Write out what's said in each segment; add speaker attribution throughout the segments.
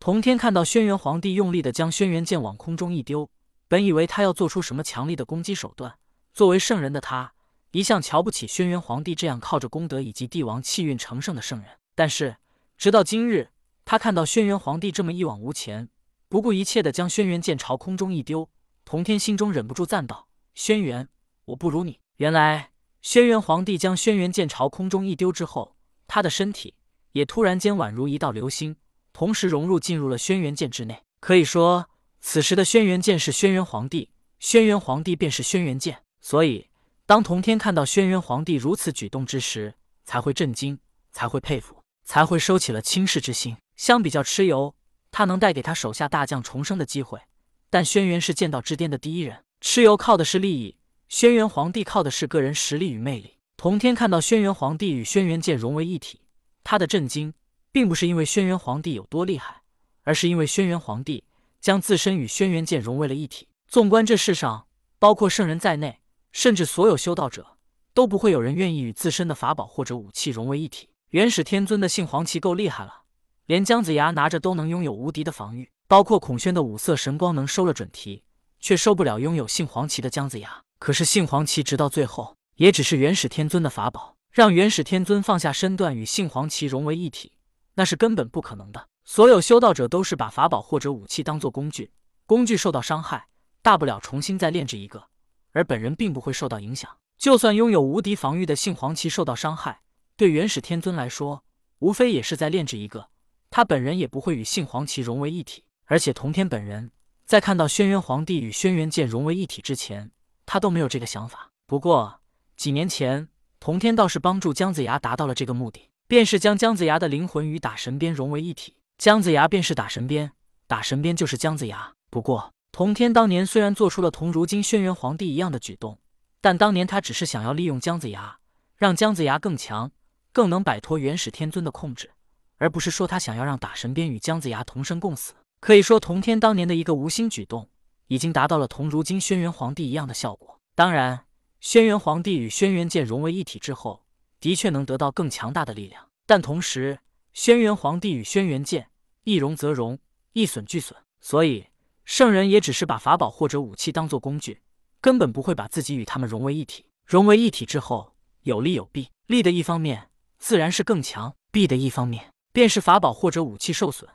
Speaker 1: 同天看到轩辕皇帝用力的将轩辕剑往空中一丢，本以为他要做出什么强力的攻击手段。作为圣人的他，一向瞧不起轩辕皇帝这样靠着功德以及帝王气运成圣的圣人。但是，直到今日，他看到轩辕皇帝这么一往无前、不顾一切的将轩辕剑朝空中一丢，同天心中忍不住赞道：“轩辕，我不如你。”原来，轩辕皇帝将轩辕剑朝空中一丢之后，他的身体也突然间宛如一道流星，同时融入进入了轩辕剑之内。可以说，此时的轩辕剑是轩辕皇帝，轩辕皇帝便是轩辕剑。所以，当同天看到轩辕皇帝如此举动之时，才会震惊，才会佩服。才会收起了轻视之心。相比较蚩尤，他能带给他手下大将重生的机会，但轩辕是剑道之巅的第一人。蚩尤靠的是利益，轩辕皇帝靠的是个人实力与魅力。同天看到轩辕皇帝与轩辕剑融为一体，他的震惊并不是因为轩辕皇帝有多厉害，而是因为轩辕皇帝将自身与轩辕剑融为了一体。纵观这世上，包括圣人在内，甚至所有修道者，都不会有人愿意与自身的法宝或者武器融为一体。元始天尊的杏黄旗够厉害了，连姜子牙拿着都能拥有无敌的防御。包括孔宣的五色神光能收了准提，却收不了拥有杏黄旗的姜子牙。可是杏黄旗直到最后也只是元始天尊的法宝，让元始天尊放下身段与杏黄旗融为一体，那是根本不可能的。所有修道者都是把法宝或者武器当做工具，工具受到伤害，大不了重新再炼制一个，而本人并不会受到影响。就算拥有无敌防御的杏黄旗受到伤害。对元始天尊来说，无非也是在炼制一个，他本人也不会与杏黄旗融为一体。而且同天本人在看到轩辕皇帝与轩辕剑融为一体之前，他都没有这个想法。不过几年前，同天倒是帮助姜子牙达到了这个目的，便是将姜子牙的灵魂与打神鞭融为一体。姜子牙便是打神鞭，打神鞭就是姜子牙。不过同天当年虽然做出了同如今轩辕皇帝一样的举动，但当年他只是想要利用姜子牙，让姜子牙更强。更能摆脱元始天尊的控制，而不是说他想要让打神鞭与姜子牙同生共死。可以说，同天当年的一个无心举动，已经达到了同如今轩辕皇帝一样的效果。当然，轩辕皇帝与轩辕剑融为一体之后，的确能得到更强大的力量。但同时，轩辕皇帝与轩辕剑一荣则荣，一损俱损。所以，圣人也只是把法宝或者武器当做工具，根本不会把自己与他们融为一体。融为一体之后，有利有弊。利的一方面。自然是更强。弊的一方面，便是法宝或者武器受损，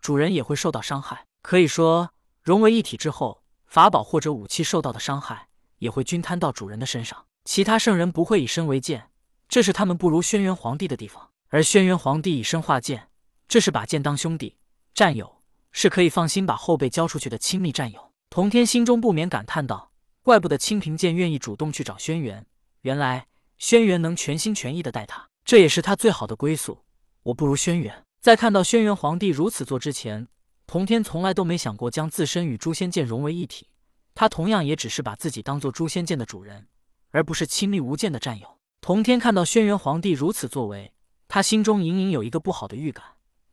Speaker 1: 主人也会受到伤害。可以说，融为一体之后，法宝或者武器受到的伤害也会均摊到主人的身上。其他圣人不会以身为剑，这是他们不如轩辕皇帝的地方。而轩辕皇帝以身化剑，这是把剑当兄弟、战友，是可以放心把后辈交出去的亲密战友。同天心中不免感叹道：“怪不得清平剑愿意主动去找轩辕，原来轩辕能全心全意的待他。”这也是他最好的归宿。我不如轩辕。在看到轩辕皇帝如此做之前，同天从来都没想过将自身与诛仙剑融为一体。他同样也只是把自己当做诛仙剑的主人，而不是亲密无间的战友。同天看到轩辕皇帝如此作为，他心中隐隐有一个不好的预感。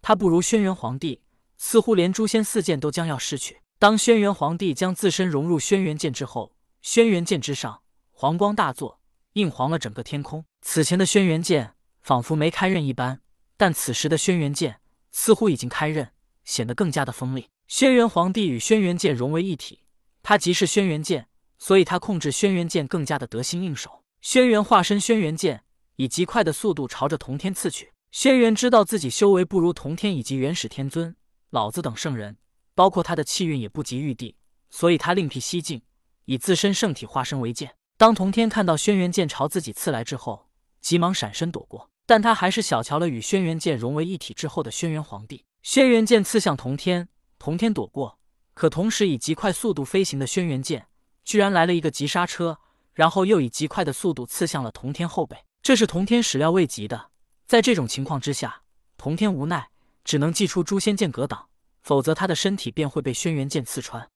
Speaker 1: 他不如轩辕皇帝，似乎连诛仙四剑都将要失去。当轩辕皇帝将自身融入轩辕剑之后，轩辕剑之上黄光大作，映黄了整个天空。此前的轩辕剑。仿佛没开刃一般，但此时的轩辕剑似乎已经开刃，显得更加的锋利。轩辕皇帝与轩辕剑融为一体，他即是轩辕剑，所以他控制轩辕剑更加的得心应手。轩辕化身轩辕剑，以极快的速度朝着同天刺去。轩辕知道自己修为不如同天以及元始天尊、老子等圣人，包括他的气运也不及玉帝，所以他另辟蹊径，以自身圣体化身为剑。当同天看到轩辕剑朝自己刺来之后，急忙闪身躲过。但他还是小瞧了与轩辕剑融为一体之后的轩辕皇帝。轩辕剑刺向同天，同天躲过，可同时以极快速度飞行的轩辕剑居然来了一个急刹车，然后又以极快的速度刺向了同天后背。这是同天始料未及的。在这种情况之下，同天无奈，只能祭出诛仙剑格挡，否则他的身体便会被轩辕剑刺穿。